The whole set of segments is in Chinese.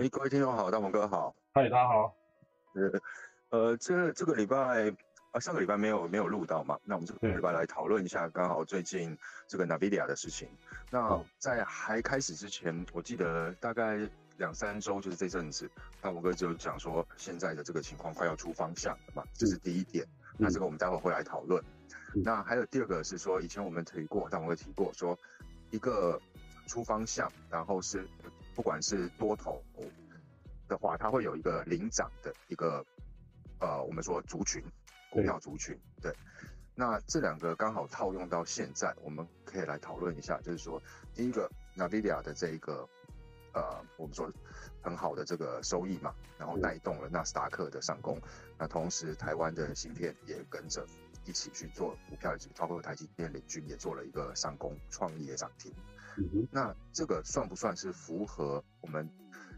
哎，各位听众好，大鹏哥好。嗨，大家好。呃，呃，这这个礼拜啊，上个礼拜没有没有录到嘛？那我们这个礼拜来讨论一下，刚好最近这个 Nvidia 的事情。那在还开始之前，我记得大概两三周，就是这阵子，大鹏哥就讲说，现在的这个情况快要出方向了嘛，这是第一点。那这个我们待会会来讨论。那还有第二个是说，以前我们提过，大鹏哥提过说，一个出方向，然后是。不管是多头的话，它会有一个领涨的一个呃，我们说族群股票族群。对，那这两个刚好套用到现在，我们可以来讨论一下，就是说第一个 Nvidia 的这一个呃，我们说很好的这个收益嘛，然后带动了纳斯达克的上攻，那同时台湾的芯片也跟着一起去做股票，包括台积电领军也做了一个上攻，创意也涨停。那这个算不算是符合我们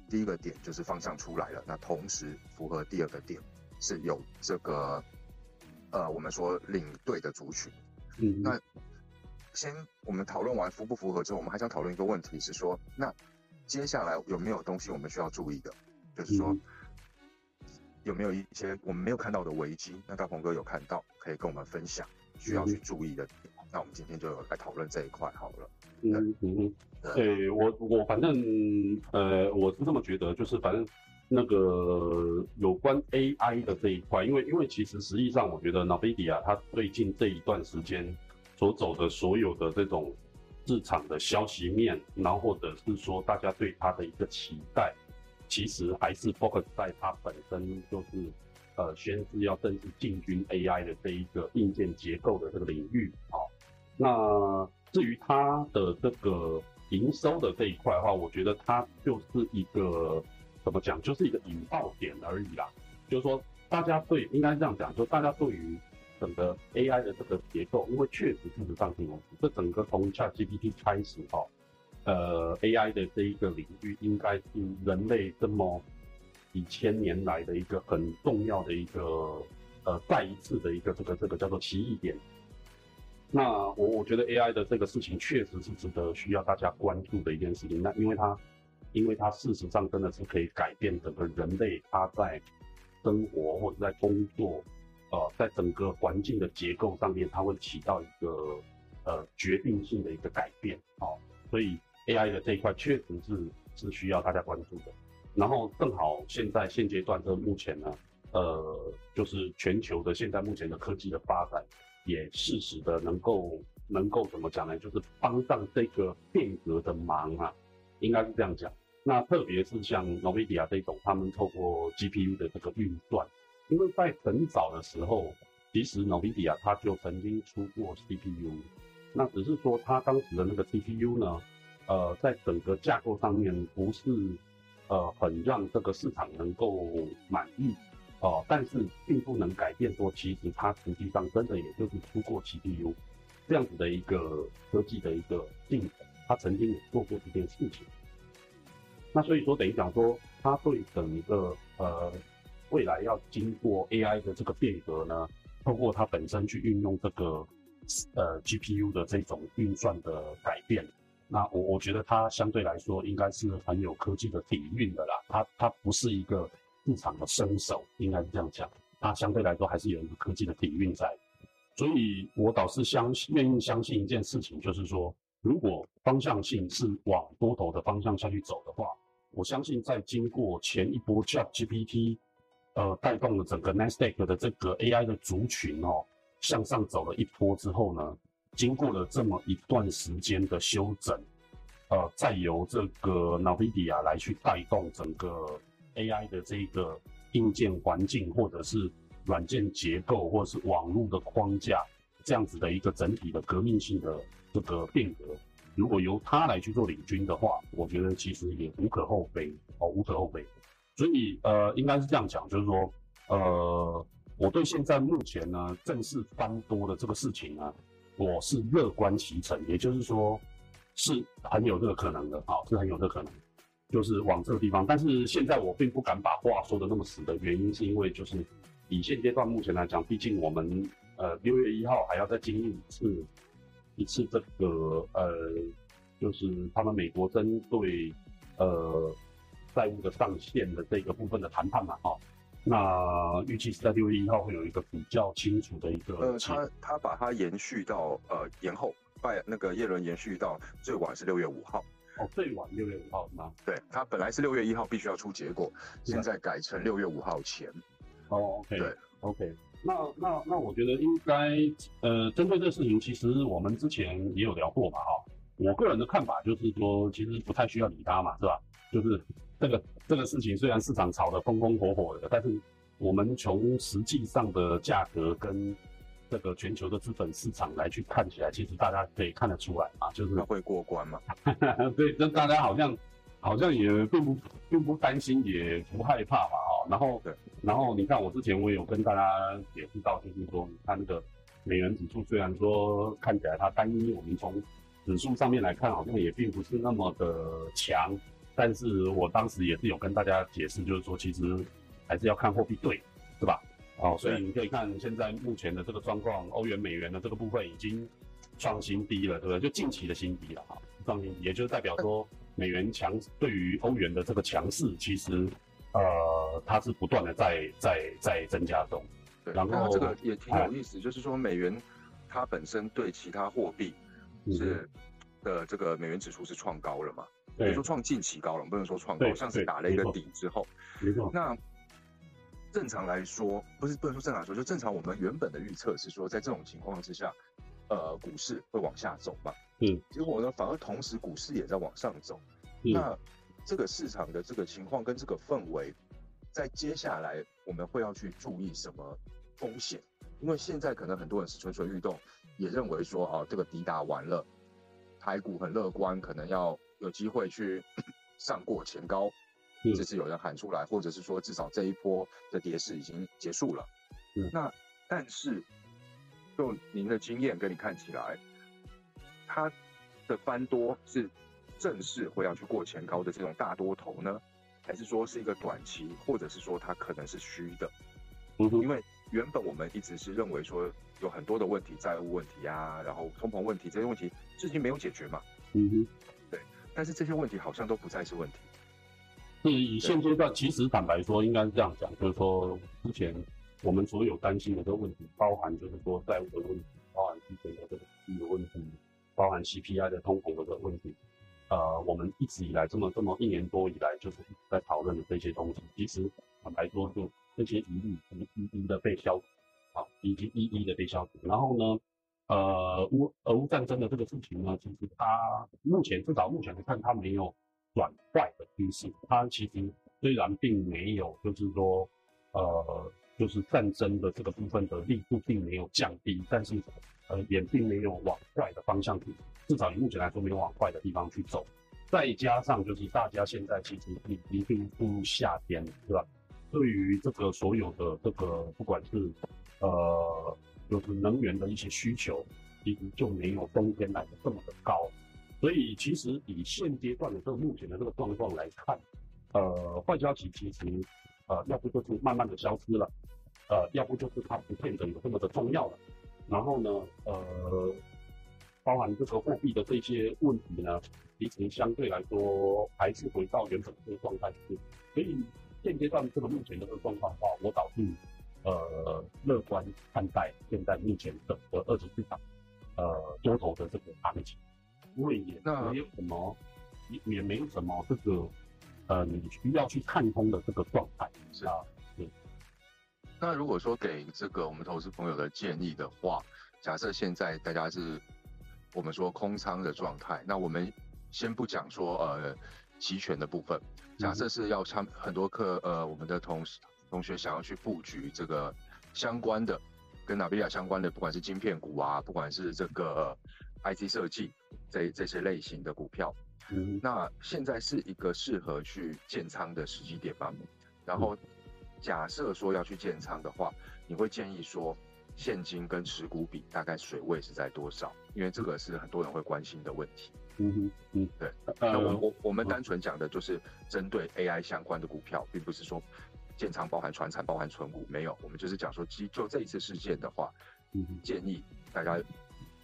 第一个点，就是方向出来了？那同时符合第二个点，是有这个呃，我们说领队的族群。嗯，那先我们讨论完符不符合之后，我们还想讨论一个问题，是说那接下来有没有东西我们需要注意的？就是说有没有一些我们没有看到的危机？那大鹏哥有看到，可以跟我们分享需要去注意的。那我们今天就来讨论这一块好了。嗯嗯，对我我反正呃我是这么觉得，就是反正那个有关 AI 的这一块，因为因为其实实际上我觉得 Nvidia 它最近这一段时间所走的所有的这种市场的消息面，然后或者是说大家对它的一个期待，其实还是 focus 在它本身就是呃宣誓要正式进军 AI 的这一个硬件结构的这个领域啊，那。至于它的这个营收的这一块的话，我觉得它就是一个怎么讲，就是一个引爆点而已啦。就是说，大家对应该这样讲，就大家对于整个 AI 的这个结构，因为确实事实上是如此。这整个从 ChatGPT 开始哈，呃，AI 的这一个领域应该是人类这么几千年来的一个很重要的一个呃再一次的一个这个这个叫做奇异点。那我我觉得 AI 的这个事情确实是值得需要大家关注的一件事情。那因为它，因为它事实上真的是可以改变整个人类他在生活或者在工作，呃，在整个环境的结构上面，它会起到一个呃决定性的一个改变。哦，所以 AI 的这一块确实是是需要大家关注的。然后正好现在现阶段这目前呢，呃，就是全球的现在目前的科技的发展。也适时的能够能够怎么讲呢？就是帮上这个变革的忙啊，应该是这样讲。那特别是像 Nvidia 这种，他们透过 GPU 的这个运算，因为在很早的时候，其实 Nvidia 它就曾经出过 CPU，那只是说它当时的那个 CPU 呢，呃，在整个架构上面不是呃很让这个市场能够满意。哦，但是并不能改变说，其实它实际上真的也就是出过 GPU 这样子的一个科技的一个进程，它曾经也做过这件事情。那所以说，等于讲说，它对整个呃未来要经过 AI 的这个变革呢，透过它本身去运用这个呃 GPU 的这种运算的改变，那我我觉得它相对来说应该是很有科技的底蕴的啦。它它不是一个。市场的身手应该是这样讲，它相对来说还是有一个科技的底蕴在，所以我倒是相信，愿意相信一件事情，就是说，如果方向性是往多头的方向下去走的话，我相信在经过前一波 Chat GPT，呃，带动了整个 Nasdaq 的这个 AI 的族群哦，向上走了一波之后呢，经过了这么一段时间的修整，呃，再由这个 Nvidia 来去带动整个。AI 的这个硬件环境，或者是软件结构，或者是网络的框架，这样子的一个整体的革命性的这个变革，如果由它来去做领军的话，我觉得其实也无可厚非哦，无可厚非。所以呃，应该是这样讲，就是说呃，我对现在目前呢正式翻多的这个事情呢，我是乐观其成，也就是说是很有这个可能的啊，是很有这个可能。就是往这个地方，但是现在我并不敢把话说的那么死的原因，是因为就是以现阶段目前来讲，毕竟我们呃六月一号还要再经历一次一次这个呃，就是他们美国针对呃债务的上限的这个部分的谈判嘛，哈。那预计是在六月一号会有一个比较清楚的一个。呃，他他把它延续到呃延后，拜那个耶伦延续到最晚是六月五号。哦，最晚六月五号是吗？对，他本来是六月一号必须要出结果，现在改成六月五号前。哦，OK。对，OK。那那那我觉得应该呃，针对这事情，其实我们之前也有聊过嘛，哈。我个人的看法就是说，其实不太需要理他嘛，是吧？就是这个这个事情，虽然市场炒得风风火火的，但是我们从实际上的价格跟这个全球的资本市场来去看起来，其实大家可以看得出来啊，就是会过关嘛。对，那大家好像好像也并不并不担心，也不害怕嘛，哦。然后对，然后你看我之前我有跟大家解释到，就是说，你看那个美元指数，虽然说看起来它单一，我们从指数上面来看，好像也并不是那么的强，但是我当时也是有跟大家解释，就是说其实还是要看货币对，是吧？哦，所以你可以看现在目前的这个状况，欧元美元的这个部分已经创新低了，对不对？就近期的新低了哈，创新，也就是代表说美元强对于欧元的这个强势，其实呃它是不断的在在在增加中。对，然后这个也挺有意思，就是说美元它本身对其他货币。是的，这个美元指数是创高了嘛？对，就说创近期高了，不能说创高，像是打了一个底之后。没错。那正常来说，不是不能说正常来说，就正常我们原本的预测是说，在这种情况之下，呃，股市会往下走嘛？嗯。结果呢，反而同时股市也在往上走。那这个市场的这个情况跟这个氛围，在接下来我们会要去注意什么风险？因为现在可能很多人是蠢蠢欲动。也认为说啊，这个抵打完了，台股很乐观，可能要有机会去 上过前高，这是有人喊出来，或者是说至少这一波的跌势已经结束了。那但是，就您的经验跟你看起来，它的翻多是正式会要去过前高的这种大多头呢，还是说是一个短期，或者是说它可能是虚的？因为原本我们一直是认为说。有很多的问题，债务问题啊，然后通膨问题，这些问题至今没有解决嘛？嗯哼，对。但是这些问题好像都不再是问题。是以现阶段，其实坦白说，应该是这样讲，就是说之前我们所有担心的这个问题，包含就是说债务的问题，包含之前的这个利的问题，包含 CPI 的通膨的这个问题，呃，我们一直以来这么这么一年多以来，就是一直在讨论的这些东西，其实坦白说，就这些疑虑一一一的被消。好，已经一一的被消除。然后呢，呃，乌俄乌战争的这个事情呢，其实它目前至少目前来看，它没有转坏的趋势。它其实虽然并没有，就是说，呃，就是战争的这个部分的力度并没有降低，但是呃，也并没有往坏的方向去，至少以目前来说没有往坏的地方去走。再加上就是大家现在其实已经进入夏天了，对吧？对于这个所有的这个不管是呃，就是能源的一些需求，其实就没有冬天来的这么的高，所以其实以现阶段的这个目前的这个状况来看，呃，坏消息其实，呃，要不就是慢慢的消失了，呃，要不就是它不见得有这么的重要了。然后呢，呃，包含这个货币的这些问题呢，其实相对来说还是回到原本这个状态。所以现阶段这个目前的这个状况的话，我倒是。呃，乐观看待现在目前整个二级市场，呃，多头的这个行情，因为也没有什么，也也没有什么这个，呃，你需要去看空的这个状态，是啊，对。那如果说给这个我们投资朋友的建议的话，假设现在大家是我们说空仓的状态，那我们先不讲说呃期权的部分，假设是要参很多课，呃，我们的同事。同学想要去布局这个相关的，跟纳比亚相关的，不管是晶片股啊，不管是这个 IC 设计这这些类型的股票，嗯，那现在是一个适合去建仓的时机点吗？然后假设说要去建仓的话，你会建议说现金跟持股比大概水位是在多少？因为这个是很多人会关心的问题。嗯哼，嗯，对。那我我我们单纯讲的就是针对 AI 相关的股票，并不是说。建仓包含船产，包含存股，没有。我们就是讲说，基就这一次事件的话，嗯，建议大家，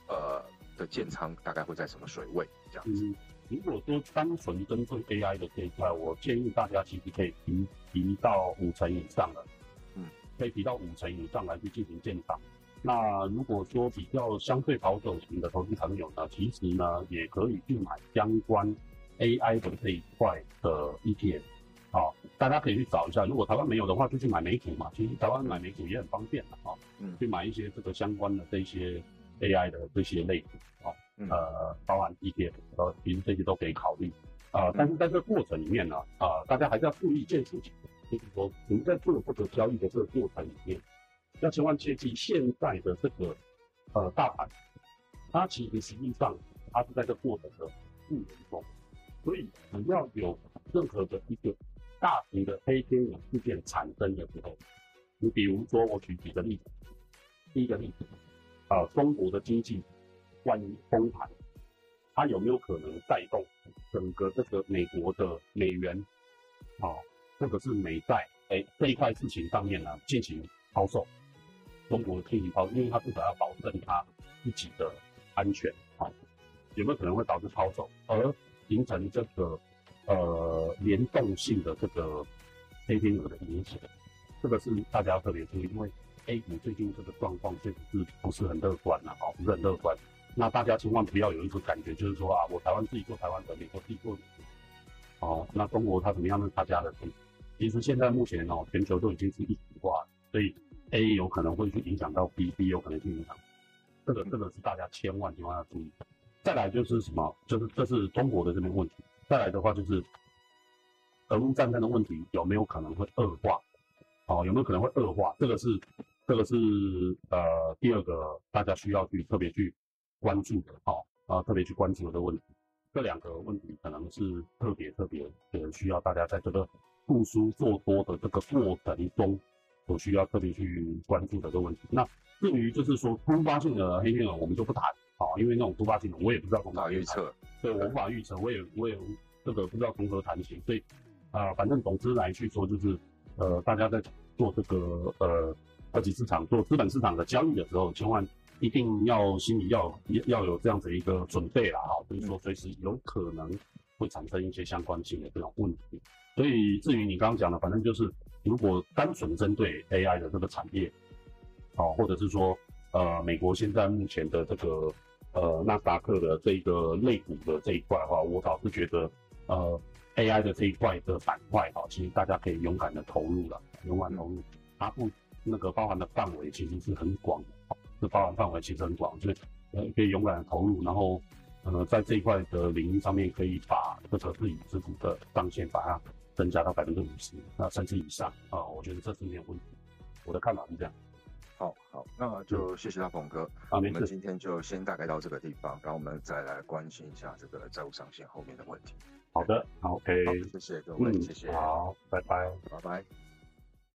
呃，的建仓大概会在什么水位这样子？如果说单纯针对 AI 的这一块，我建议大家其实可以提提到五成以上的，嗯，可以提到五成以上来去进行建仓。那如果说比较相对保守型的投资朋友呢，其实呢也可以去买相关 AI 的这一块的 ETF。好，大家可以去找一下，如果台湾没有的话，就去买美股嘛。其实台湾买美股也很方便的啊，嗯，去买一些这个相关的这些 AI 的这些类股啊，呃，包含 ETF，呃，其实这些都可以考虑啊。但是在这个过程里面呢，啊，大家还是要注意一件事情，就是说我们在做这个交易的这个过程里面，要千万切记，现在的这个呃大盘，它其实实际上它是在这过程的过程中，所以只要有任何的一个大型的黑天鹅事件产生的时候，你比如说我举几个例子，第一个例子，啊，中国的经济万一崩盘，它有没有可能带动整个这个美国的美元，啊，或者是美债，哎，这一块事情上面呢进行抛售，中国进行抛，因为它至少要保证它自己的安全，啊，有没有可能会导致抛售，而形成这个？呃，联动性的这个黑天鹅的影响，这个是大家要特别注意，因为 A 股最近这个状况确实是不是很乐观了，哦，不是很乐观。那大家千万不要有一种感觉，就是说啊，我台湾自己做台湾的，美国自己做美国，哦，那中国它怎么样是他家的事。其实现在目前哦，全球都已经是一体化，所以 A 有可能会去影响到 B，B 有可能去影响。这个这个是大家千万千万要注意。再来就是什么？就是这是中国的这边问题。再来的话就是，俄乌战争的问题有没有可能会恶化？哦，有没有可能会恶化？这个是，这个是呃第二个大家需要去特别去关注的，哦，啊特别去关注的问题。这两个问题可能是特别特别呃需要大家在这个复苏做多的这个过程中，所需要特别去关注的这个问题。那至于就是说突发性的黑天鹅，我们就不谈。啊，因为那种突发性的，我也不知道从哪预测，对，我无法预测，我也我也这个不知道从何谈起，所以啊，反正总之来去说，就是呃，大家在做这个呃二级市场做资本市场的交易的时候，千万一定要心里要要有这样子一个准备啦，哈，就是说随时有可能会产生一些相关性的这种问题。所以至于你刚刚讲的，反正就是如果单纯针对 AI 的这个产业，哦，或者是说呃，美国现在目前的这个。呃，纳斯达克的这个类股的这一块的话，我倒是觉得，呃，AI 的这一块的板块哈，其实大家可以勇敢的投入了，勇敢投入，它不那个包含的范围其实是很广的，这包含范围其实很广，所以呃可以勇敢的投入，然后呃在这一块的领域上面可以把这个自己持股的上限把它增加到百分之五十，那甚至以上啊，我觉得这是没有问题，我的看法是这样。好好，那就谢谢大鹏哥。啊，我们今天就先大概到这个地方，然后我们再来关心一下这个债务上限后面的问题。好的，OK。好，谢谢各位，谢谢。好，拜拜，拜拜。